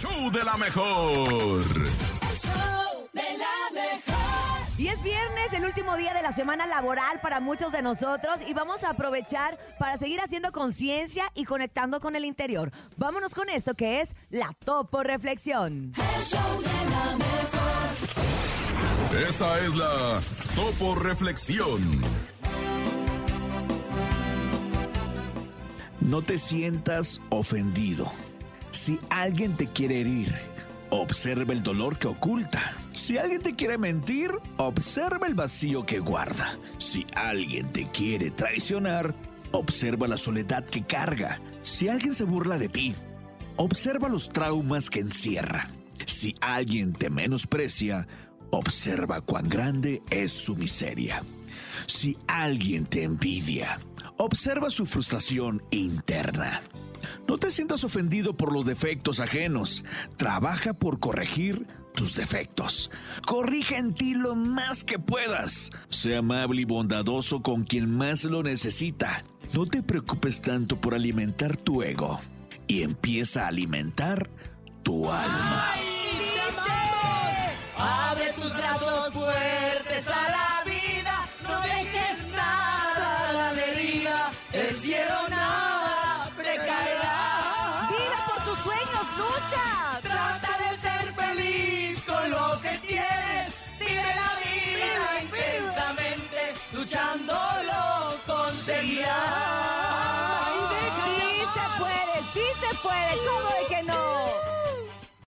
show de la mejor. El show de la mejor. Y es viernes, el último día de la semana laboral para muchos de nosotros y vamos a aprovechar para seguir haciendo conciencia y conectando con el interior. Vámonos con esto que es la Topo Reflexión. El show de la mejor. Esta es la Topo Reflexión. No te sientas ofendido. Si alguien te quiere herir, observa el dolor que oculta. Si alguien te quiere mentir, observa el vacío que guarda. Si alguien te quiere traicionar, observa la soledad que carga. Si alguien se burla de ti, observa los traumas que encierra. Si alguien te menosprecia, observa cuán grande es su miseria. Si alguien te envidia, observa su frustración interna. No te sientas ofendido por los defectos ajenos. Trabaja por corregir tus defectos. Corrige en ti lo más que puedas. Sea amable y bondadoso con quien más lo necesita. No te preocupes tanto por alimentar tu ego y empieza a alimentar tu alma. Abre tus brazos lucha! Trata de ser feliz con lo que tienes. Vive la vida intensamente, luchando lo conseguirás. Sí se puede, sí se puede,